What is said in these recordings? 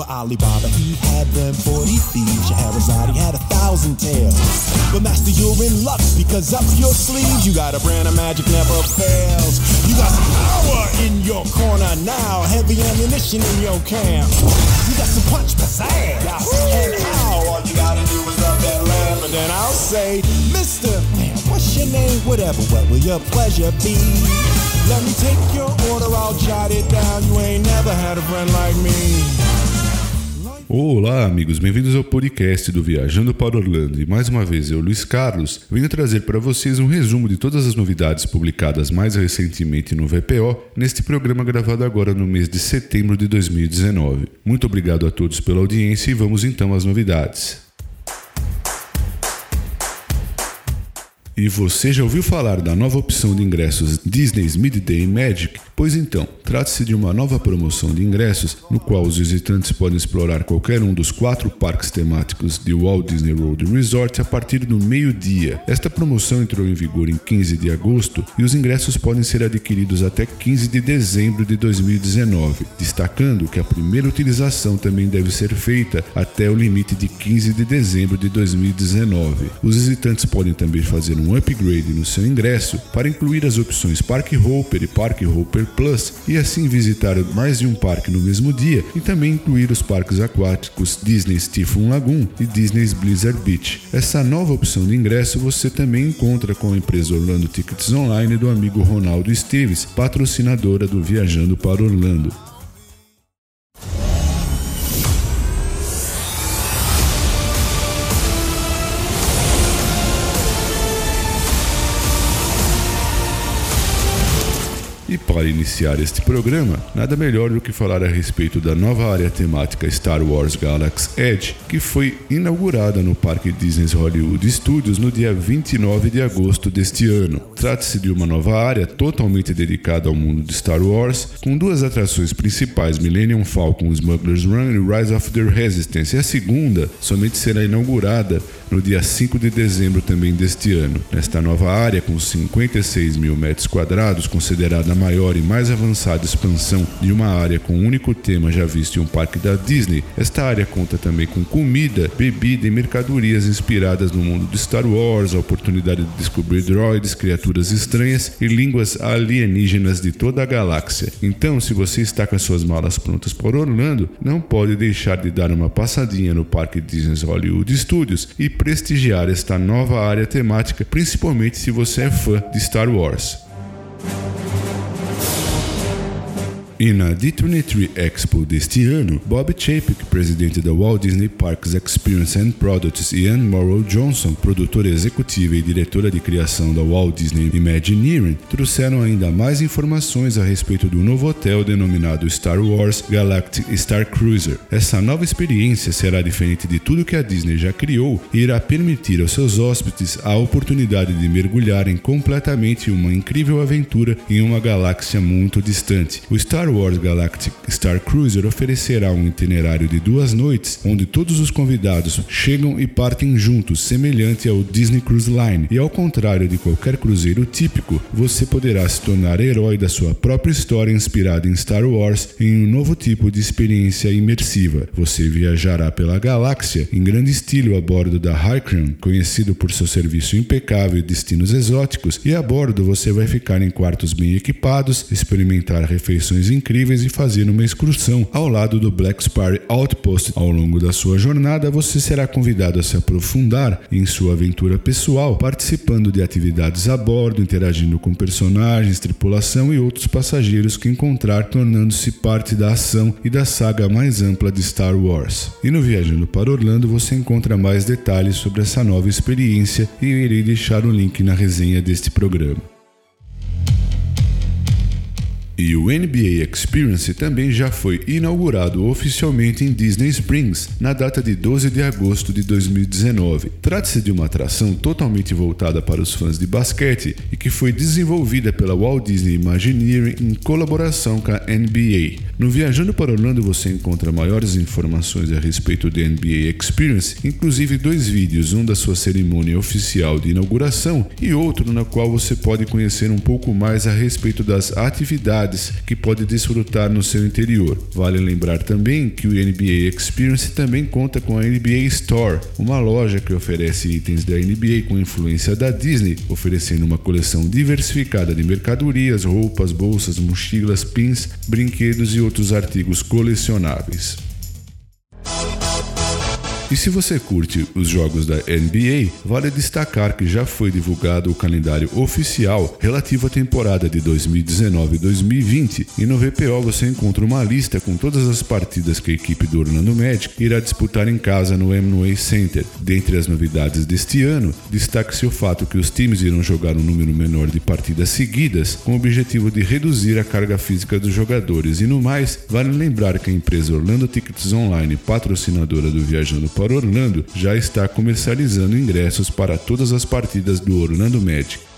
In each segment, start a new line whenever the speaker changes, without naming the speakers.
Well, Alibaba, he had them 40 thieves. Scheherazade, he had a thousand tales. But master, you're in luck because up your sleeve, you got a brand of magic never fails. You got some power in your corner now, heavy ammunition in your camp. You got some punch, pizzazz, and how all you gotta do is love that laugh. And then I'll say, Mister, man, what's your name? Whatever, what will your pleasure be? Let me take your order, I'll jot it down. You ain't never had a friend like me.
Olá, amigos, bem-vindos ao podcast do Viajando para Orlando. E mais uma vez, eu, Luiz Carlos, venho trazer para vocês um resumo de todas as novidades publicadas mais recentemente no VPO, neste programa gravado agora no mês de setembro de 2019. Muito obrigado a todos pela audiência e vamos então às novidades. E você já ouviu falar da nova opção de ingressos Disney's Midday Magic? Pois então, trata-se de uma nova promoção de ingressos no qual os visitantes podem explorar qualquer um dos quatro parques temáticos de Walt Disney World Resort a partir do meio-dia. Esta promoção entrou em vigor em 15 de agosto e os ingressos podem ser adquiridos até 15 de dezembro de 2019, destacando que a primeira utilização também deve ser feita até o limite de 15 de dezembro de 2019. Os visitantes podem também fazer um upgrade no seu ingresso para incluir as opções Park Hopper e Park Hopper Plus e assim visitar mais de um parque no mesmo dia e também incluir os parques aquáticos Disney Typhoon Lagoon e Disney's Blizzard Beach. Essa nova opção de ingresso você também encontra com a empresa Orlando Tickets Online do amigo Ronaldo Esteves, patrocinadora do Viajando para Orlando. Para iniciar este programa, nada melhor do que falar a respeito da nova área temática Star Wars Galaxy Edge, que foi inaugurada no Parque Disney Hollywood Studios no dia 29 de agosto deste ano. Trata-se de uma nova área totalmente dedicada ao mundo de Star Wars, com duas atrações principais, Millennium Falcon Smuggler's Run e Rise of the Resistance, e a segunda somente será inaugurada no dia 5 de dezembro também deste ano. Nesta nova área, com 56 mil metros quadrados, considerada a maior e mais avançada expansão de uma área com um único tema já visto em um parque da Disney, esta área conta também com comida, bebida e mercadorias inspiradas no mundo de Star Wars, a oportunidade de descobrir droids, criaturas estranhas e línguas alienígenas de toda a galáxia. Então, se você está com as suas malas prontas para Orlando, não pode deixar de dar uma passadinha no Parque Disney Hollywood Studios e prestigiar esta nova área temática, principalmente se você é fã de Star Wars. E na D23 Expo deste ano, Bob Chapek, presidente da Walt Disney Parks Experience and Products, e Anne Morrow Johnson, produtora executiva e diretora de criação da Walt Disney Imagineering, trouxeram ainda mais informações a respeito do novo hotel denominado Star Wars Galactic Star Cruiser. Essa nova experiência será diferente de tudo que a Disney já criou e irá permitir aos seus hóspedes a oportunidade de mergulharem completamente em uma incrível aventura em uma galáxia muito distante. O Star Wars Galactic Star Cruiser oferecerá um itinerário de duas noites, onde todos os convidados chegam e partem juntos, semelhante ao Disney Cruise Line. E ao contrário de qualquer cruzeiro típico, você poderá se tornar herói da sua própria história inspirada em Star Wars em um novo tipo de experiência imersiva. Você viajará pela galáxia em grande estilo a bordo da Hycron, conhecido por seu serviço impecável e destinos exóticos, e a bordo você vai ficar em quartos bem equipados, experimentar refeições incríveis e fazer uma excursão ao lado do Black Spire Outpost. Ao longo da sua jornada, você será convidado a se aprofundar em sua aventura pessoal, participando de atividades a bordo, interagindo com personagens, tripulação e outros passageiros que encontrar, tornando-se parte da ação e da saga mais ampla de Star Wars. E no Viajando para Orlando você encontra mais detalhes sobre essa nova experiência e eu irei deixar o link na resenha deste programa. E o NBA Experience também já foi inaugurado oficialmente em Disney Springs na data de 12 de agosto de 2019. Trata-se de uma atração totalmente voltada para os fãs de basquete e que foi desenvolvida pela Walt Disney Imagineering em colaboração com a NBA. No Viajando para Orlando você encontra maiores informações a respeito da NBA Experience, inclusive dois vídeos, um da sua cerimônia oficial de inauguração e outro na qual você pode conhecer um pouco mais a respeito das atividades que pode desfrutar no seu interior. Vale lembrar também que o NBA Experience também conta com a NBA Store, uma loja que oferece itens da NBA com influência da Disney, oferecendo uma coleção diversificada de mercadorias, roupas, bolsas, mochilas, pins, brinquedos e outros artigos colecionáveis. E se você curte os jogos da NBA, vale destacar que já foi divulgado o calendário oficial relativo à temporada de 2019-2020 e no VPO você encontra uma lista com todas as partidas que a equipe do Orlando Magic irá disputar em casa no Amway Center. Dentre as novidades deste ano, destaque-se o fato que os times irão jogar um número menor de partidas seguidas com o objetivo de reduzir a carga física dos jogadores e no mais, vale lembrar que a empresa Orlando Tickets Online, patrocinadora do Viajando para Orlando já está comercializando ingressos para todas as partidas do Orlando Magic.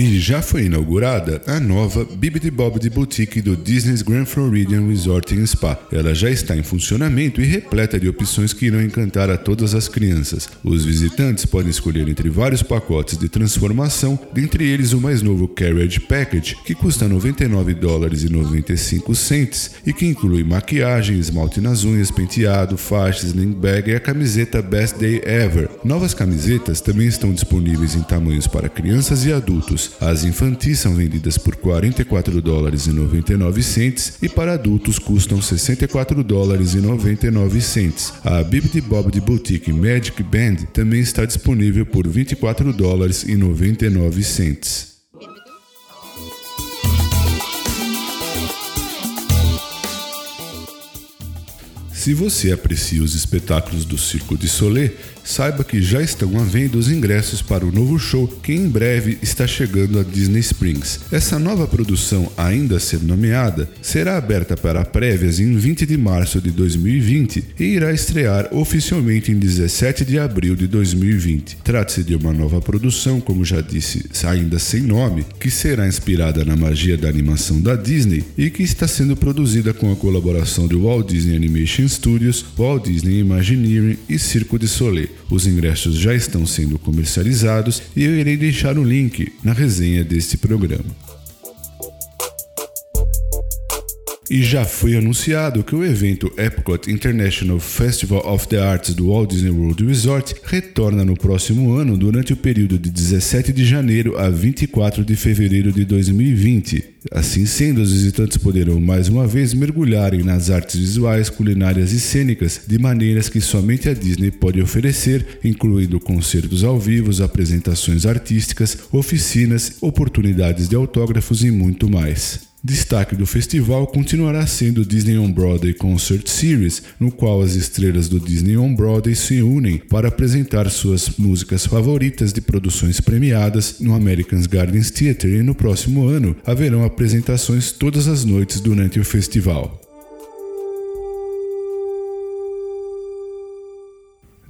E já foi inaugurada a nova Bibbidi Bobbidi Boutique do Disney's Grand Floridian Resort Spa. Ela já está em funcionamento e repleta de opções que irão encantar a todas as crianças. Os visitantes podem escolher entre vários pacotes de transformação, dentre eles o mais novo Carriage Package, que custa 99 dólares e 95 cents e que inclui maquiagem, esmalte nas unhas, penteado, faixa, sling bag e a camiseta Best Day Ever. Novas camisetas também estão disponíveis em tamanhos para crianças e adultos. As infantis são vendidas por 44 dólares e 99 cents e para adultos custam 64 dólares e 99 cents. A Bibbidi Bobbidi Boutique Magic Band também está disponível por 24 dólares e 99 cents. Se você aprecia os espetáculos do Circo de Soleil, saiba que já estão à venda os ingressos para o novo show que em breve está chegando a Disney Springs. Essa nova produção, ainda a ser nomeada, será aberta para prévias em 20 de março de 2020 e irá estrear oficialmente em 17 de abril de 2020. Trata-se de uma nova produção, como já disse, ainda sem nome, que será inspirada na magia da animação da Disney e que está sendo produzida com a colaboração do Walt Disney Animation Studios, Walt Disney Imagineering e Circo de Soleil. Os ingressos já estão sendo comercializados e eu irei deixar o link na resenha deste programa. E já foi anunciado que o evento Epcot International Festival of the Arts do Walt Disney World Resort retorna no próximo ano durante o período de 17 de janeiro a 24 de fevereiro de 2020. Assim sendo, os visitantes poderão mais uma vez mergulharem nas artes visuais, culinárias e cênicas de maneiras que somente a Disney pode oferecer, incluindo concertos ao vivo, apresentações artísticas, oficinas, oportunidades de autógrafos e muito mais. Destaque do festival continuará sendo o Disney On Broadway Concert Series, no qual as estrelas do Disney On Broadway se unem para apresentar suas músicas favoritas de produções premiadas no American Gardens Theatre e no próximo ano haverão apresentações todas as noites durante o festival.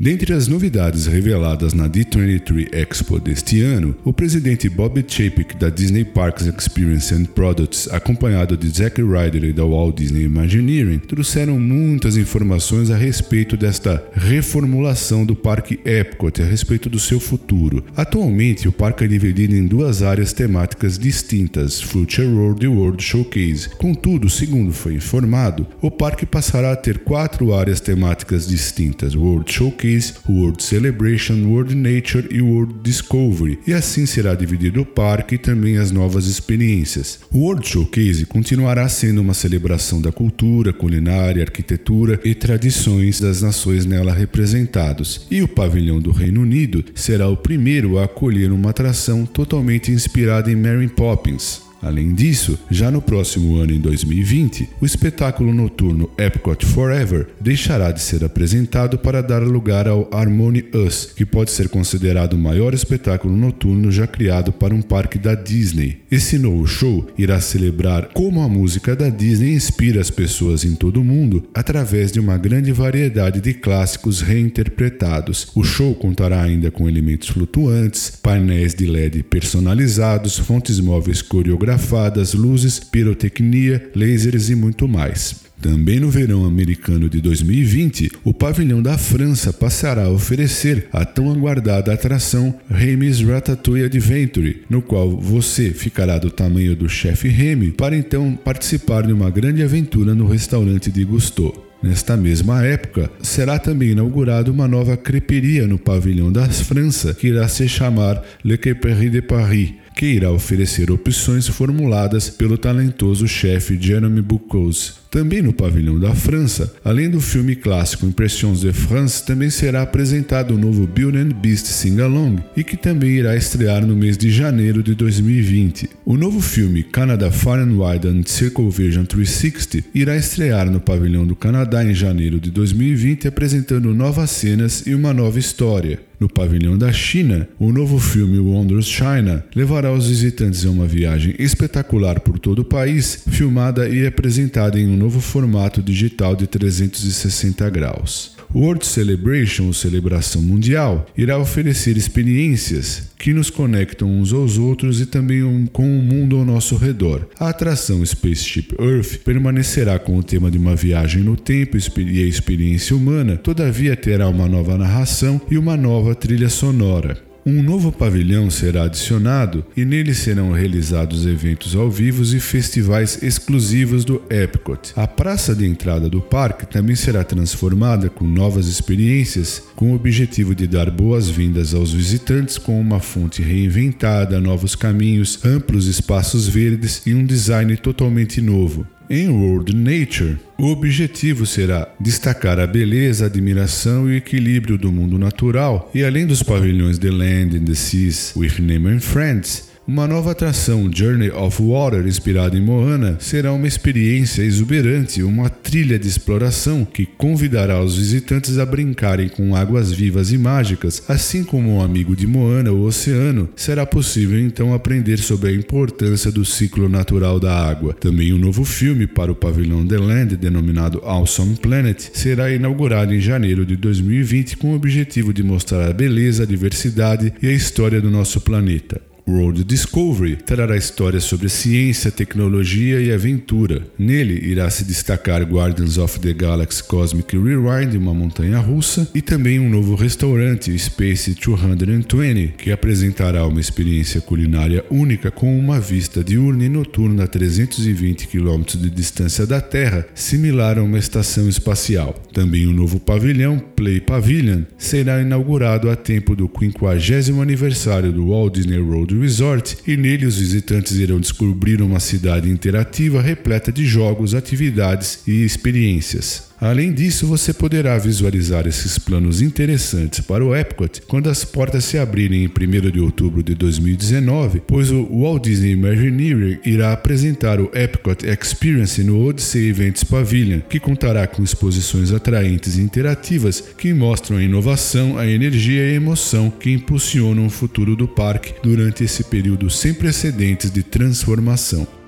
Dentre as novidades reveladas na D23 Expo deste ano, o presidente Bob Chapek da Disney Parks Experience and Products, acompanhado de Zack Ryder da Walt Disney Imagineering, trouxeram muitas informações a respeito desta reformulação do Parque Epcot, a respeito do seu futuro. Atualmente, o parque é dividido em duas áreas temáticas distintas, Future World e World Showcase. Contudo, segundo foi informado, o parque passará a ter quatro áreas temáticas distintas, World Showcase World Celebration, World Nature e World Discovery, e assim será dividido o parque e também as novas experiências. O World Showcase continuará sendo uma celebração da cultura, culinária, arquitetura e tradições das nações nela representados, e o Pavilhão do Reino Unido será o primeiro a acolher uma atração totalmente inspirada em Mary Poppins. Além disso, já no próximo ano, em 2020, o espetáculo noturno Epcot Forever deixará de ser apresentado para dar lugar ao Harmony Us, que pode ser considerado o maior espetáculo noturno já criado para um parque da Disney. Esse novo show irá celebrar como a música da Disney inspira as pessoas em todo o mundo através de uma grande variedade de clássicos reinterpretados. O show contará ainda com elementos flutuantes, painéis de LED personalizados, fontes móveis coreografadas coreografadas, luzes, pirotecnia, lasers e muito mais. Também no verão americano de 2020, o pavilhão da França passará a oferecer a tão aguardada atração Remy's Ratatouille Adventure, no qual você ficará do tamanho do chefe Remy para então participar de uma grande aventura no restaurante de Gusteau. Nesta mesma época, será também inaugurada uma nova creperia no pavilhão da França, que irá se chamar Le Creperie de Paris, que irá oferecer opções formuladas pelo talentoso chefe Jeremy Boucos. Também no pavilhão da França, além do filme clássico Impressions de France, também será apresentado o novo Beauty and Beast Sing-Along e que também irá estrear no mês de janeiro de 2020. O novo filme Canada Far and Wide and Circle Vision 360 irá estrear no pavilhão do Canadá em janeiro de 2020, apresentando novas cenas e uma nova história. No pavilhão da China, o novo filme Wonders China levará os visitantes a uma viagem espetacular por todo o país, filmada e apresentada em um novo formato digital de 360 graus. World Celebration, ou Celebração Mundial, irá oferecer experiências que nos conectam uns aos outros e também com o mundo ao nosso redor. A atração Spaceship Earth permanecerá com o tema de uma viagem no tempo e a experiência humana, todavia terá uma nova narração e uma nova trilha sonora. Um novo pavilhão será adicionado e nele serão realizados eventos ao vivo e festivais exclusivos do Epcot. A praça de entrada do parque também será transformada com novas experiências, com o objetivo de dar boas-vindas aos visitantes com uma fonte reinventada, novos caminhos, amplos espaços verdes e um design totalmente novo. Em World Nature, o objetivo será destacar a beleza, admiração e equilíbrio do mundo natural, e além dos pavilhões The Land and the Seas with Nemo and Friends, uma nova atração, Journey of Water, inspirada em Moana, será uma experiência exuberante, uma trilha de exploração que convidará os visitantes a brincarem com águas vivas e mágicas, assim como um amigo de Moana, o oceano. Será possível então aprender sobre a importância do ciclo natural da água. Também um novo filme para o pavilhão The Land, denominado Awesome Planet, será inaugurado em janeiro de 2020 com o objetivo de mostrar a beleza, a diversidade e a história do nosso planeta. World Discovery trará histórias sobre ciência, tecnologia e aventura. Nele irá se destacar Guardians of the Galaxy Cosmic Rewind, uma montanha russa, e também um novo restaurante, Space 220, que apresentará uma experiência culinária única com uma vista diurna e noturna a 320 km de distância da Terra, similar a uma estação espacial. Também o um novo pavilhão, Play Pavilion, será inaugurado a tempo do 50 aniversário do Walt Disney World Resort e nele os visitantes irão descobrir uma cidade interativa repleta de jogos, atividades e experiências. Além disso, você poderá visualizar esses planos interessantes para o Epcot quando as portas se abrirem em 1 de outubro de 2019, pois o Walt Disney Imagineering irá apresentar o Epcot Experience no Odyssey Events Pavilion, que contará com exposições atraentes e interativas que mostram a inovação, a energia e a emoção que impulsionam o futuro do parque durante esse período sem precedentes de transformação.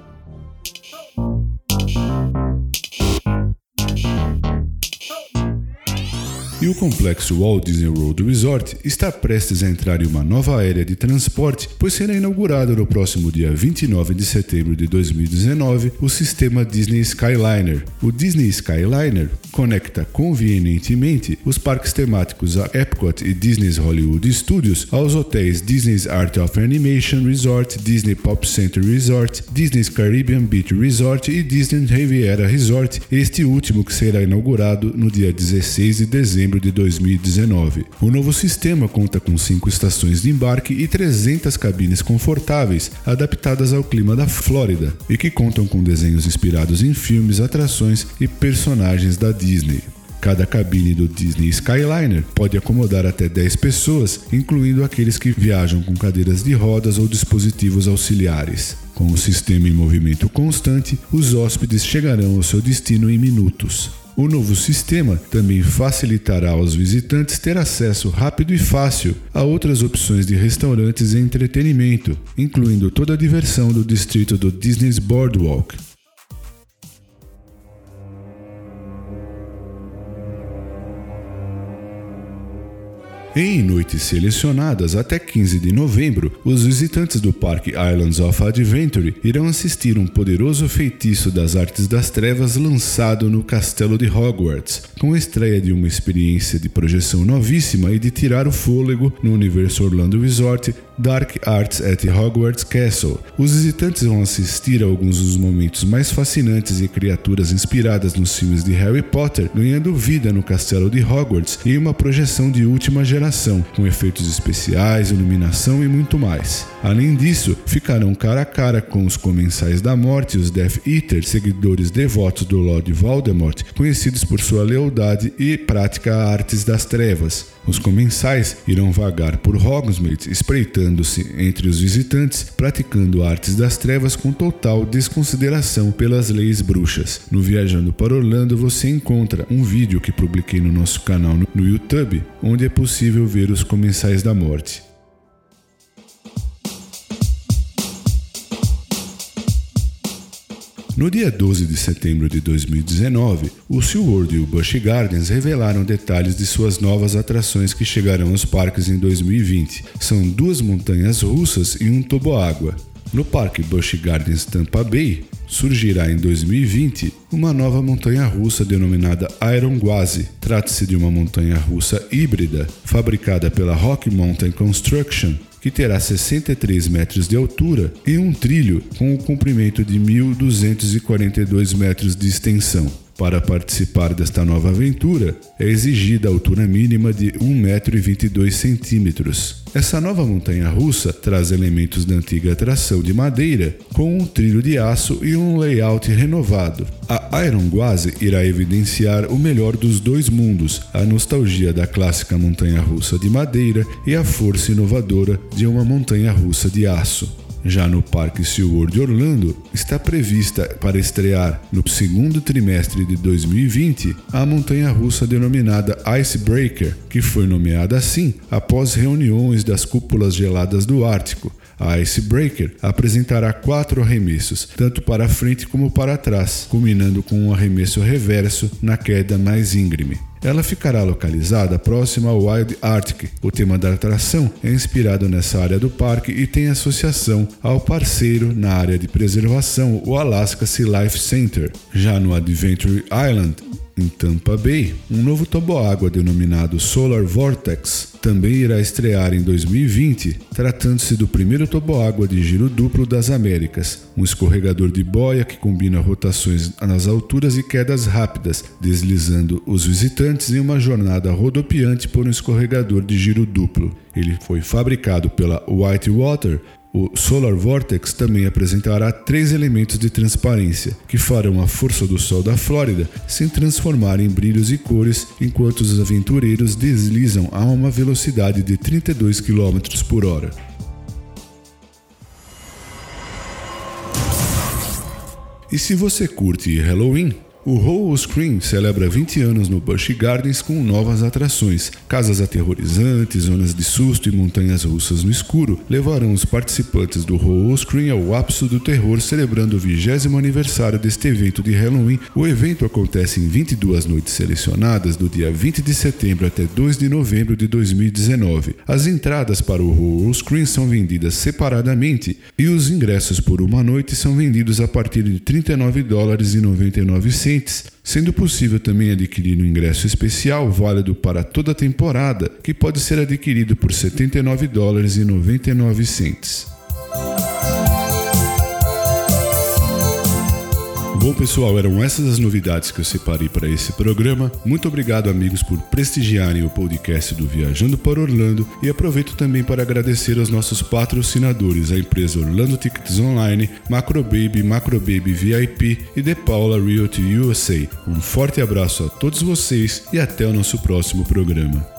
O complexo Walt Disney World Resort está prestes a entrar em uma nova área de transporte, pois será inaugurado no próximo dia 29 de setembro de 2019 o sistema Disney Skyliner. O Disney Skyliner conecta convenientemente os parques temáticos a Epcot e Disney's Hollywood Studios aos hotéis Disney's Art of Animation Resort, Disney Pop Center Resort, Disney's Caribbean Beach Resort e Disney Riviera Resort, este último que será inaugurado no dia 16 de dezembro de 2019. O novo sistema conta com cinco estações de embarque e 300 cabines confortáveis, adaptadas ao clima da Flórida, e que contam com desenhos inspirados em filmes, atrações e personagens da Disney. Cada cabine do Disney Skyliner pode acomodar até 10 pessoas, incluindo aqueles que viajam com cadeiras de rodas ou dispositivos auxiliares. Com o sistema em movimento constante, os hóspedes chegarão ao seu destino em minutos. O novo sistema também facilitará aos visitantes ter acesso rápido e fácil a outras opções de restaurantes e entretenimento, incluindo toda a diversão do distrito do Disney's Boardwalk, Em noites selecionadas até 15 de novembro, os visitantes do Parque Islands of Adventure irão assistir um poderoso feitiço das artes das trevas lançado no Castelo de Hogwarts, com a estreia de uma experiência de projeção novíssima e de tirar o fôlego no universo Orlando Resort Dark Arts at Hogwarts Castle. Os visitantes vão assistir a alguns dos momentos mais fascinantes e criaturas inspiradas nos filmes de Harry Potter ganhando vida no castelo de Hogwarts e uma projeção de última geração, com efeitos especiais, iluminação e muito mais. Além disso, ficarão cara a cara com os Comensais da Morte e os Death Eaters, seguidores devotos do Lord Voldemort, conhecidos por sua lealdade e prática a artes das trevas. Os comensais irão vagar por Hogsmeade, espreitando-se entre os visitantes, praticando artes das trevas com total desconsideração pelas leis bruxas. No Viajando para Orlando você encontra um vídeo que publiquei no nosso canal no YouTube, onde é possível ver os comensais da morte. No dia 12 de setembro de 2019, o SeaWorld e o Busch Gardens revelaram detalhes de suas novas atrações que chegarão aos parques em 2020. São duas montanhas russas e um toboágua. No Parque Busch Gardens Tampa Bay, surgirá em 2020 uma nova montanha russa denominada Iron Gwazi. Trata-se de uma montanha russa híbrida, fabricada pela Rock Mountain Construction que terá 63 metros de altura e um trilho com o um comprimento de 1.242 metros de extensão. Para participar desta nova aventura, é exigida a altura mínima de 1,22m. Essa nova montanha russa traz elementos da antiga atração de madeira, com um trilho de aço e um layout renovado. A Iron Gwazi irá evidenciar o melhor dos dois mundos, a nostalgia da clássica montanha russa de madeira e a força inovadora de uma montanha russa de aço. Já no Parque SeaWorld Orlando, está prevista para estrear no segundo trimestre de 2020 a montanha-russa denominada Icebreaker, que foi nomeada assim após reuniões das cúpulas geladas do Ártico. A Icebreaker apresentará quatro arremessos, tanto para frente como para trás, culminando com um arremesso reverso na queda mais íngreme. Ela ficará localizada próxima ao Wild Arctic. O tema da atração é inspirado nessa área do parque e tem associação ao parceiro na área de preservação, o Alaska Sea Life Center. Já no Adventure Island, em Tampa Bay, um novo toboágua denominado Solar Vortex também irá estrear em 2020, tratando-se do primeiro toboágua de giro duplo das Américas, um escorregador de boia que combina rotações nas alturas e quedas rápidas, deslizando os visitantes em uma jornada rodopiante por um escorregador de giro duplo. Ele foi fabricado pela Whitewater o Solar Vortex também apresentará três elementos de transparência, que farão a força do Sol da Flórida se transformar em brilhos e cores enquanto os aventureiros deslizam a uma velocidade de 32 km por hora. E se você curte Halloween, o Whole Screen celebra 20 anos no Busch Gardens com novas atrações. Casas aterrorizantes, zonas de susto e montanhas russas no escuro levarão os participantes do Whole Screen ao ápice do terror, celebrando o 20 aniversário deste evento de Halloween. O evento acontece em 22 noites selecionadas do dia 20 de setembro até 2 de novembro de 2019. As entradas para o Whole Screen são vendidas separadamente e os ingressos por uma noite são vendidos a partir de 39 dólares e 99 sendo possível também adquirir um ingresso especial válido para toda a temporada, que pode ser adquirido por 79 dólares e 99 cents. Bom, pessoal, eram essas as novidades que eu separei para esse programa. Muito obrigado, amigos, por prestigiarem o podcast do Viajando para Orlando e aproveito também para agradecer aos nossos patrocinadores, a empresa Orlando Tickets Online, Macrobaby, Macrobaby VIP e The Paula Realty USA. Um forte abraço a todos vocês e até o nosso próximo programa.